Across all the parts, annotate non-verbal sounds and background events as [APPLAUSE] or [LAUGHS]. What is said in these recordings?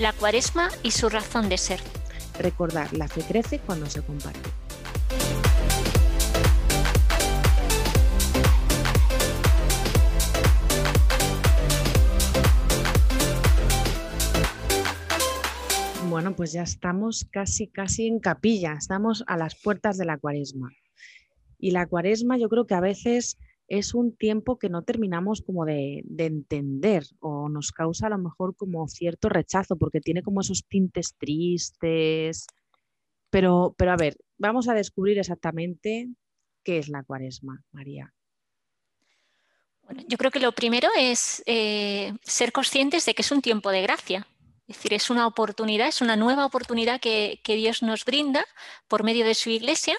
La cuaresma y su razón de ser. Recordar, la fe crece cuando se comparte. Bueno, pues ya estamos casi, casi en capilla, estamos a las puertas de la cuaresma. Y la cuaresma yo creo que a veces es un tiempo que no terminamos como de, entender o nos causa a lo mejor como cierto rechazo porque tiene como esos tintes tristes. Pero, pero a ver, vamos a descubrir exactamente qué es la cuaresma, María. Bueno, yo creo que lo primero es eh, ser conscientes de que es un tiempo de gracia. Es decir, es una oportunidad, es una nueva oportunidad que, que Dios nos brinda por medio de su iglesia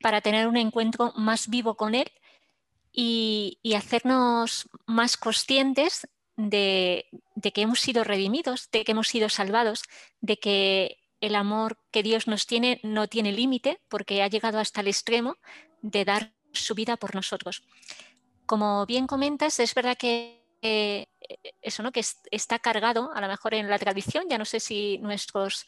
para tener un encuentro más vivo con Él y, hacernos más conscientes de, que hemos sido redimidos, de que hemos sido salvados, de que el amor que Dios nos tiene no tiene límite porque ha llegado hasta el extremo de dar su vida por nosotros. Como bien comentas, es verdad que eso, ¿no? que está cargado, a lo mejor en la tradición, ya no sé si nuestras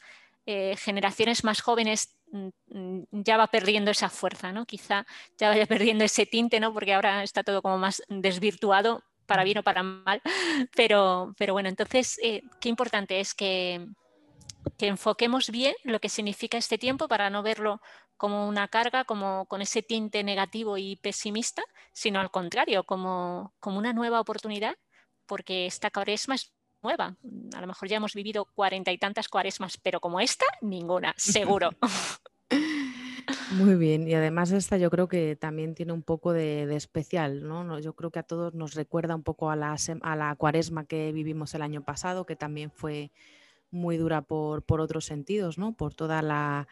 eh, generaciones más jóvenes Mm, ya va perdiendo esa fuerza, ¿no? Quizá ya vaya perdiendo ese tinte, ¿no? Porque ahora está todo como más desvirtuado, para bien o para mal. [LAUGHS] Pero, pero bueno, entonces, eh, qué importante es que, que enfoquemos bien lo que significa este tiempo para no verlo como una carga, como con ese tinte negativo y pesimista, sino al contrario, como, como una nueva oportunidad, porque esta cuaresma es nueva. A lo mejor ya hemos vivido cuarenta y tantas cuaresmas, pero como esta, ninguna, seguro. [LAUGHS] Muy bien, y además esta yo creo que también tiene un poco de, especial, ¿no? Yo creo que a todos nos recuerda un poco a la, a la cuaresma que vivimos el año pasado, que también fue muy dura por, por otros sentidos, ¿no? Por toda la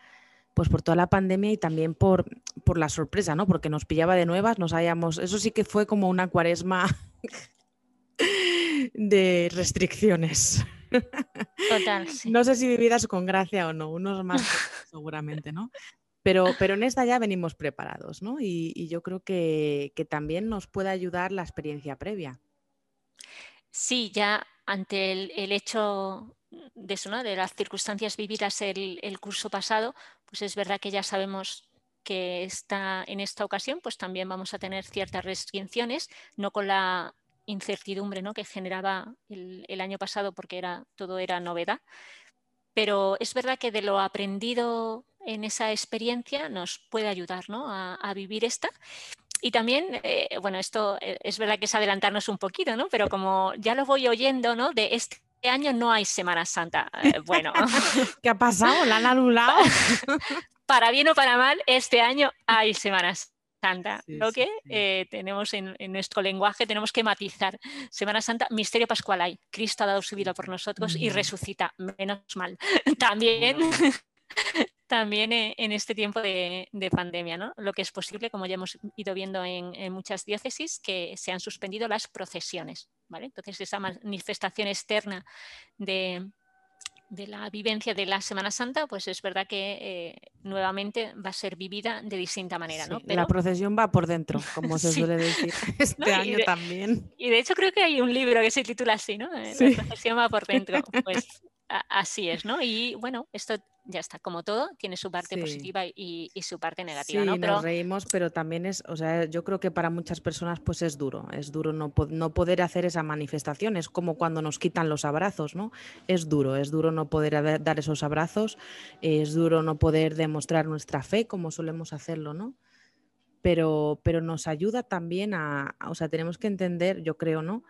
pues por toda la pandemia y también por, por la sorpresa, ¿no? Porque nos pillaba de nuevas, nos hayamos, eso sí que fue como una cuaresma [LAUGHS] de restricciones. Total. [LAUGHS] No sé si vividas con gracia o no, unos más [LAUGHS] seguramente, ¿no? Pero, pero en esta ya venimos preparados, ¿no? Y, yo creo que, también nos puede ayudar la experiencia previa. Sí, ya ante el, hecho de eso, ¿no? De las circunstancias vividas el, el curso pasado, pues es verdad que ya sabemos que está en esta ocasión, pues también vamos a tener ciertas restricciones, no con la incertidumbre ¿no? que generaba el, año pasado porque era, todo era novedad. Pero es verdad que de lo aprendido en esa experiencia nos puede ayudar a, vivir esta. Y también, eh, bueno, esto eh, es verdad que es adelantarnos un poquito, ¿no? pero como ya lo voy oyendo, ¿no? de este año no hay Semana Santa. Eh, bueno. [LAUGHS] ¿Qué ha pasado? ¿La han anulado? [LAUGHS] para bien o para mal, este año hay Semanas Santa, lo que eh, tenemos en, nuestro lenguaje, tenemos que matizar. Semana Santa, misterio pascual hay. Cristo ha dado su vida por nosotros y resucita, menos mal. [LAUGHS] También, [LAUGHS] también eh, en este tiempo de, pandemia, ¿no? lo que es posible, como ya hemos ido viendo en, en, muchas diócesis, que se han suspendido las procesiones. ¿vale? Entonces, esa manifestación externa de, de la vivencia de la Semana Santa, pues es verdad que eh, nuevamente va a ser vivida de distinta manera. ¿no? La procesión va por dentro, como [LAUGHS] se suele decir [LAUGHS] este año también. Y de hecho creo que hay un libro que se titula así, ¿no? Eh, la procesión va por dentro. Pues así es, ¿no? Y bueno, esto ya está, como todo, tiene su parte positiva y, su parte negativa. Sí, nos reímos, pero también es, o sea, yo creo que para muchas personas pues es duro, es duro no, no poder hacer esa manifestación, es como cuando nos quitan los abrazos, ¿no? Es duro, es duro no poder dar esos abrazos, es duro no poder demostrar nuestra fe como solemos hacerlo, ¿no? Pero, pero nos ayuda también a, o sea, tenemos que entender, yo creo, ¿no?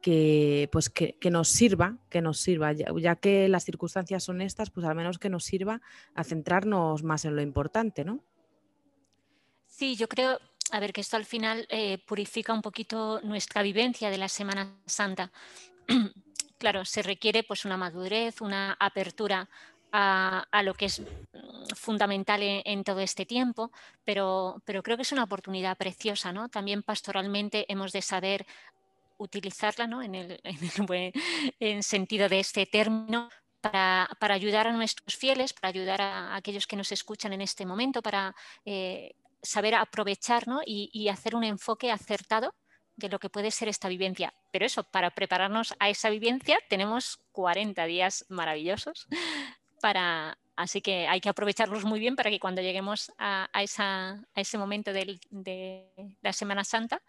Que, pues que, nos sirva, que nos sirva, ya, que las circunstancias son estas, pues al menos que nos sirva a centrarnos más en lo importante, ¿no? Sí, yo creo, a ver, que esto al final eh, purifica un poquito nuestra vivencia de la Semana Santa. [CLEARS THROAT] claro, se requiere pues una madurez, una apertura a, lo que es mm, fundamental en, todo este tiempo, pero, pero, creo que es una oportunidad preciosa, ¿no? También pastoralmente hemos de saber utilizarla ¿no? en, el, en, sentido de este término para, ayudar a nuestros fieles, para ayudar a, aquellos que nos escuchan en este momento, para eh, saber aprovechar y, hacer un enfoque acertado de lo que puede ser esta vivencia. Pero eso, para prepararnos a esa vivencia tenemos 40 días maravillosos para... Así que hay que aprovecharlos muy bien para que cuando lleguemos a, ese momento de la Semana Santa,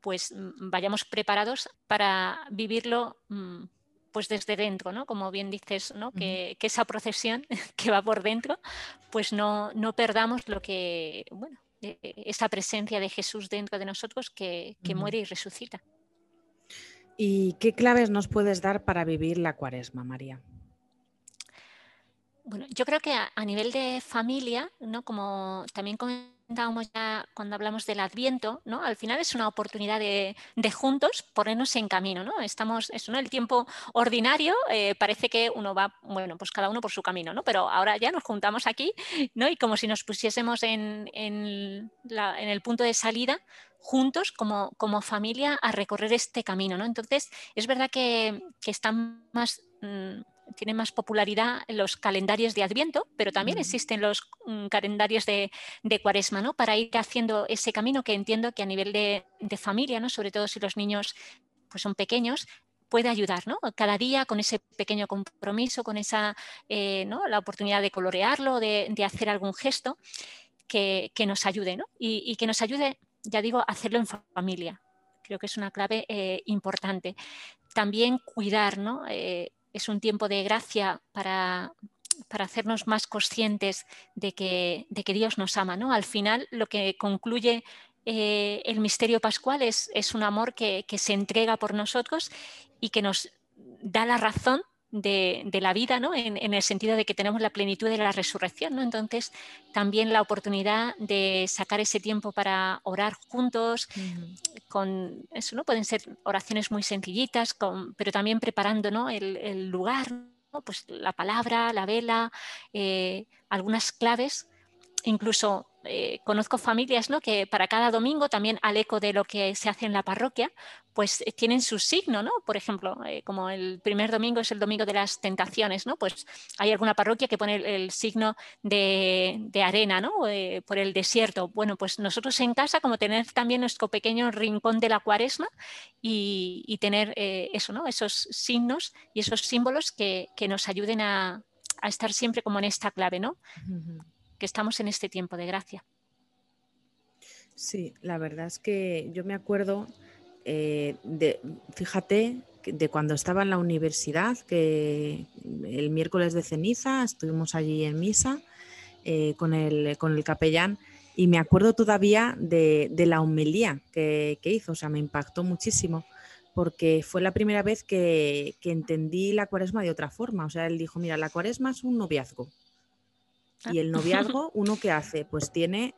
pues mm, vayamos preparados para vivirlo mm, pues desde dentro, ¿no? Como bien dices, ¿no? que, esa procesión [LAUGHS] que va por dentro, pues no, no perdamos lo que, bueno, e, esa presencia de Jesús dentro de nosotros que, muere y resucita. ¿Y qué claves nos puedes dar para vivir la cuaresma, María? Bueno, yo creo que a, nivel de familia, ¿no? Como también cuando hablamos del Adviento. Al final es una oportunidad de, juntos ponernos en camino, ¿no? Estamos, eso, ¿no? El tiempo ordinario eh, parece que uno va, bueno, pues cada uno por su camino, ¿no? Pero ahora ya nos juntamos aquí, ¿no? Y como si nos pusiésemos en, el punto de salida juntos como, familia a recorrer este camino, ¿no? Entonces, es verdad que, están más... Mm, tienen más popularidad los calendarios de Adviento, pero también existen los mm, calendarios de, Cuaresma, ¿no? Para ir haciendo ese camino que entiendo que a nivel de, familia, ¿no? Sobre todo si los niños pues, son pequeños, puede ayudar, ¿no? Cada día con ese pequeño compromiso, con esa, eh, ¿no? La oportunidad de colorearlo, de, hacer algún gesto que, nos ayude, ¿no? Y, que nos ayude, ya digo, a hacerlo en familia. Creo que es una clave eh, importante. También cuidar, ¿no? Eh, es un tiempo de gracia para, hacernos más conscientes de que, de que, Dios nos ama. ¿no? Al final, lo que concluye eh, el misterio pascual es, es un amor que, se entrega por nosotros y que nos da la razón de, la vida, ¿no? En, el sentido de que tenemos la plenitud de la resurrección. ¿no? Entonces, también la oportunidad de sacar ese tiempo para orar juntos, con eso, ¿no? Pueden ser oraciones muy sencillitas, pero también preparando ¿no? el, lugar, pues la palabra, la vela, eh, algunas claves, incluso eh, conozco familias ¿no? que para cada domingo, también al eco de lo que se hace en la parroquia, pues eh, tienen su signo, ¿no? Por ejemplo, eh, como el primer domingo es el domingo de las tentaciones, ¿no? Pues hay alguna parroquia que pone el, signo de, arena, ¿no? por el desierto. Bueno, pues nosotros en casa, como tener también nuestro pequeño rincón de la cuaresma y, tener eso, ¿no? Esos signos y esos símbolos que, nos ayuden a, a, estar siempre como en esta clave, ¿no? Que estamos en este tiempo de gracia. Sí, la verdad es que yo me acuerdo eh, de, fíjate, de cuando estaba en la universidad, que el miércoles de ceniza estuvimos allí en misa eh, con, el, con el capellán y me acuerdo todavía de, la homilía que, hizo, o sea, me impactó muchísimo porque fue la primera vez que, que entendí la cuaresma de otra forma. O sea, él dijo, mira, la cuaresma es un noviazgo, y el [LAUGHS] noviazgo, uno que hace, pues tiene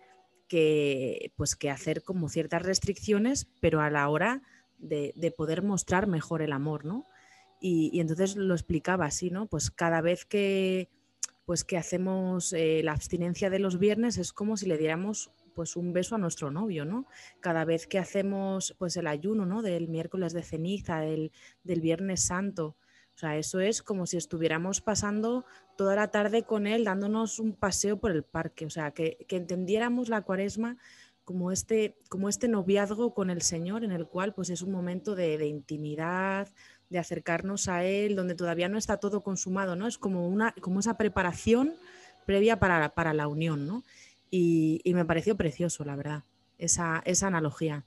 que, pues que hacer como ciertas restricciones, pero a la hora de, poder mostrar mejor el amor, ¿no? Y, entonces lo explicaba así, ¿no? Pues cada vez que, pues que hacemos eh, la abstinencia de los viernes es como si le diéramos pues un beso a nuestro novio, ¿no? Cada vez que hacemos pues el ayuno, ¿no? Del miércoles de ceniza, del, del viernes santo, o sea, eso es como si estuviéramos pasando toda la tarde con él dándonos un paseo por el parque. O sea, que, entendiéramos la cuaresma como este, como este noviazgo con el Señor, en el cual pues es un momento de, intimidad, de acercarnos a Él, donde todavía no está todo consumado, ¿no? Es como, una, como esa preparación previa para, para la unión, ¿no? Y, y, me pareció precioso, la verdad, esa, esa analogía.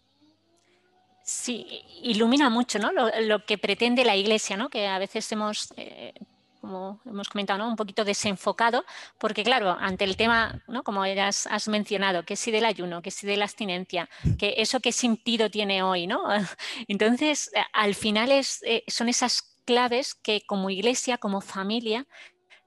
Sí, ilumina mucho ¿no? lo, que pretende la Iglesia, ¿no? que a veces hemos, eh, como hemos comentado, ¿no? un poquito desenfocado, porque claro, ante el tema, ¿no? como ya has, mencionado, que si del ayuno, que si de la abstinencia, que eso qué sentido tiene hoy, ¿no? [LAUGHS] Entonces, al final es, eh, son esas claves que como iglesia, como familia,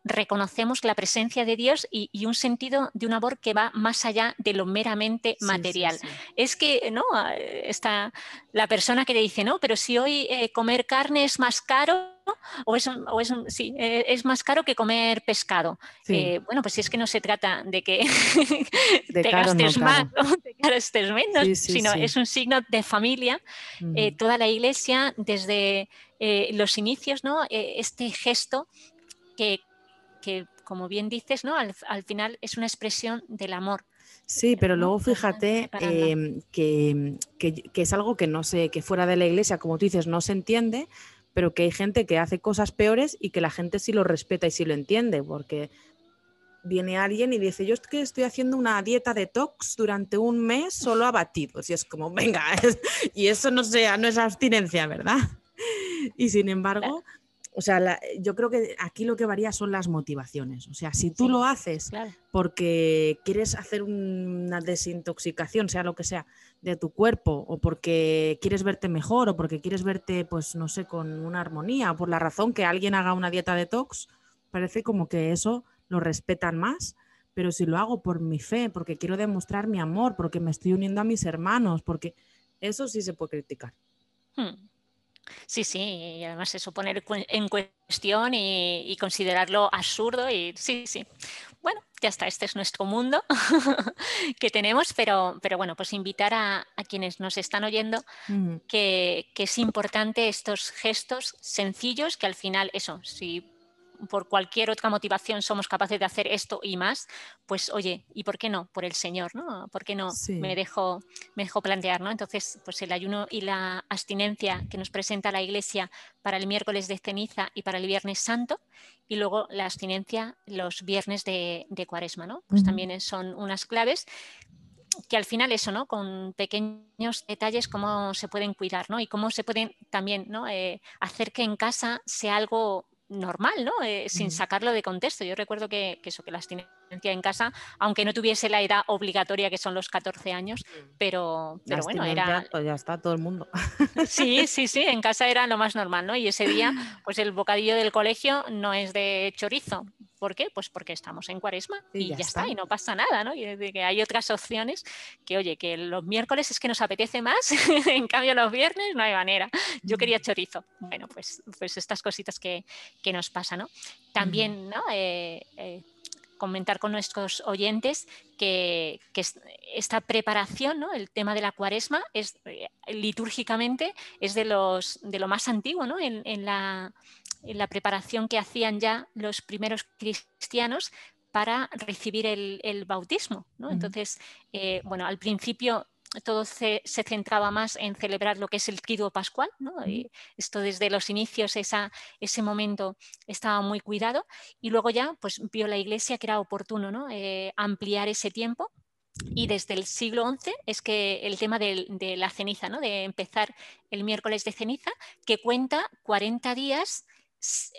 reconocemos la presencia de Dios y, un sentido de un amor que va más allá de lo meramente material. Es que, ¿no? Está la persona que te dice, no, pero si hoy eh, comer carne es más caro o es, o es, sí, eh, es más caro que comer pescado. Eh, bueno, pues si es que no se trata de que [LAUGHS] te gastes más o [LAUGHS] te gastes menos, sino es un signo de familia. Eh, toda la iglesia, desde los inicios, ¿no? este gesto que, que, como bien dices, ¿no? al, al final es una expresión del amor. Sí, pero luego fíjate em, que, es algo que no sé, que fuera de la iglesia, como tú dices, no se entiende, pero que hay gente que hace cosas peores y que la gente sí lo respeta y sí lo entiende, porque viene alguien y dice, yo es que estoy haciendo una dieta detox durante un mes solo abatidos. Y es como, venga, [LAUGHS] y eso no, sea, no es abstinencia, ¿verdad? Y sin embargo, o sea, yo creo que aquí lo que varía son las motivaciones. O sea, si tú lo haces porque quieres hacer una desintoxicación, sea lo que sea, de tu cuerpo, o porque quieres verte mejor, o porque quieres verte, pues, no sé, con una armonía, o por la razón que alguien haga una dieta detox, parece como que eso lo respetan más. Pero si lo hago por mi fe, porque quiero demostrar mi amor, porque me estoy uniendo a mis hermanos, porque eso sí se puede criticar. Hmm. Sí, sí, y además eso poner en cuestión y, considerarlo absurdo y sí, sí. Bueno, ya está, este es nuestro mundo [LAUGHS] que tenemos, pero, pero bueno, pues invitar a, quienes nos están oyendo que, que, es importante estos gestos sencillos que al final, eso, si por cualquier otra motivación somos capaces de hacer esto y más, pues oye, ¿y por qué no? Por el Señor, ¿no? ¿Por qué no me, dejo, me dejo plantear, ¿no? Entonces, pues el ayuno y la abstinencia que nos presenta la Iglesia para el miércoles de ceniza y para el viernes santo, y luego la abstinencia los viernes de, Cuaresma, ¿no? Pues también son unas claves que al final eso, ¿no? Con pequeños detalles cómo se pueden cuidar, ¿no? Y cómo se pueden también, ¿no? Eh, hacer que en casa sea algo normal, ¿no? Eh, sin sacarlo de contexto. Yo recuerdo que, eso, que la abstinencia en casa, aunque no tuviese la edad obligatoria que son los 14 años, pero, pero bueno, era... Pues ya está todo el mundo. Sí, sí, sí, en casa era lo más normal, ¿no? Y ese día, [LAUGHS] pues el bocadillo del colegio no es de chorizo, ¿Por qué? Pues porque estamos en cuaresma y, ya, está. y no pasa nada, ¿no? Y que hay otras opciones que, oye, que los miércoles es que nos apetece más, [LAUGHS] en cambio los viernes no hay manera. Yo quería chorizo. Bueno, pues, pues estas cositas que, nos pasan, ¿no? También, ¿no? Eh, eh, comentar con nuestros oyentes que, esta preparación, ¿no? el tema de la cuaresma, es eh, litúrgicamente es de, los, de lo más antiguo ¿no? en la preparación que hacían ya los primeros cristianos para recibir el, bautismo. Entonces, eh, bueno, al principio todo se, centraba más en celebrar lo que es el triduo pascual, y esto desde los inicios, esa, ese momento estaba muy cuidado, y luego ya pues vio la iglesia que era oportuno ¿no? Eh, ampliar ese tiempo y desde el siglo XI es que el tema de, de la ceniza, ¿no? de empezar el miércoles de ceniza, que cuenta 40 días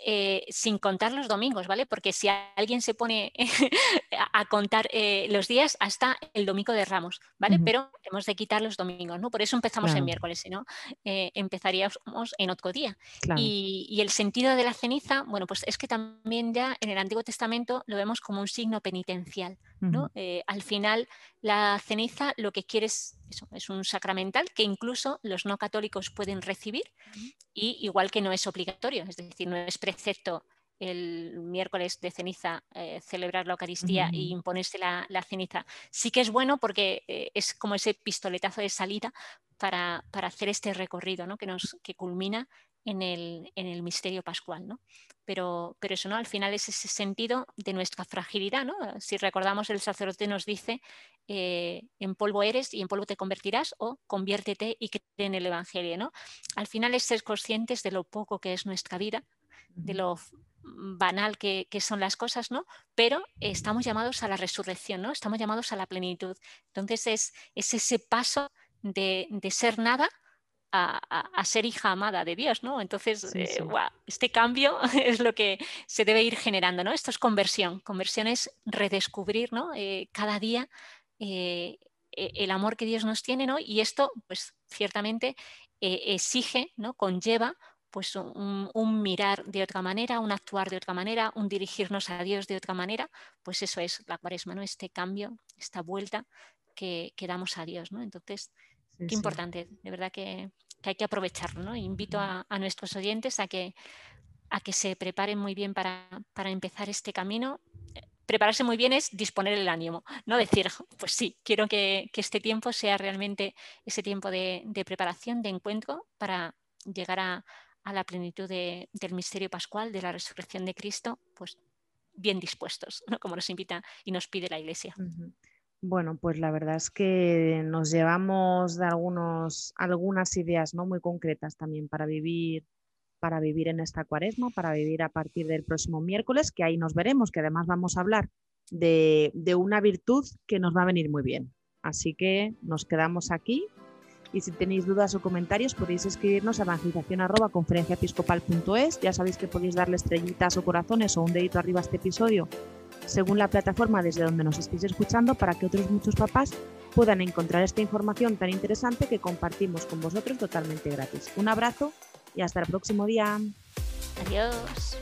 eh, sin contar los domingos, ¿vale? Porque si alguien se pone [LAUGHS] a, contar eh, los días hasta el domingo de Ramos, ¿vale? Pero hemos de quitar los domingos, ¿no? Por eso empezamos en miércoles, si no, eh, empezaríamos en otro día. Y, el sentido de la ceniza, bueno, pues es que también ya en el Antiguo Testamento lo vemos como un signo penitencial, ¿no? al final, la ceniza lo que quiere es es un sacramental que incluso los no católicos pueden recibir y igual que no es obligatorio, es decir, no es precepto el miércoles de ceniza eh, celebrar la Eucaristía y imponerse la, ceniza. Sí que es bueno porque eh, es como ese pistoletazo de salida para, hacer este recorrido ¿no? que, nos, que culmina en el, en el misterio pascual. ¿no? Pero, pero, eso, ¿no? Al final es ese sentido de nuestra fragilidad, ¿no? Si recordamos, el sacerdote nos dice, eh, en polvo eres y en polvo te convertirás, o conviértete y cree en el Evangelio, ¿no? Al final es ser conscientes de lo poco que es nuestra vida, de lo banal que, que, son las cosas, ¿no? Pero estamos llamados a la resurrección, ¿no? Estamos llamados a la plenitud. Entonces es, es ese paso de, de ser nada a, ser hija amada de Dios, ¿no? Entonces, eh, este cambio [LAUGHS] es lo que se debe ir generando, ¿no? Esto es conversión. Conversión es redescubrir, ¿no? Eh, cada día eh, e, el amor que Dios nos tiene, ¿no? Y esto, pues, ciertamente exige, ¿no? Conlleva pues un, mirar de otra manera, un actuar de otra manera, un dirigirnos a Dios de otra manera, pues eso es la cuaresma, ¿no? Este cambio, esta vuelta que, que damos a Dios, ¿no? Entonces, Qué importante, de verdad que, hay que aprovecharlo. ¿no? Invito a, nuestros oyentes a que a que se preparen muy bien para, empezar este camino. Prepararse muy bien es disponer el ánimo, no decir, pues sí, quiero que, este tiempo sea realmente ese tiempo de, preparación, de encuentro para llegar a, la plenitud del misterio pascual, de la resurrección de Cristo, pues bien dispuestos, como nos invita y nos pide la Iglesia. Bueno, pues la verdad es que nos llevamos de algunos, algunas ideas ¿no? muy concretas también para vivir, para vivir en esta cuaresma, para vivir a partir del próximo miércoles, que ahí nos veremos, que además vamos a hablar de, de una virtud que nos va a venir muy bien. Así que nos quedamos aquí y si tenéis dudas o comentarios podéis escribirnos a evangelización.conferenciaepiscopal.es. Ya sabéis que podéis darle estrellitas o corazones o un dedito arriba a este episodio según la plataforma desde donde nos estéis escuchando para que otros muchos papás puedan encontrar esta información tan interesante que compartimos con vosotros totalmente gratis. Un abrazo y hasta el próximo día. Adiós.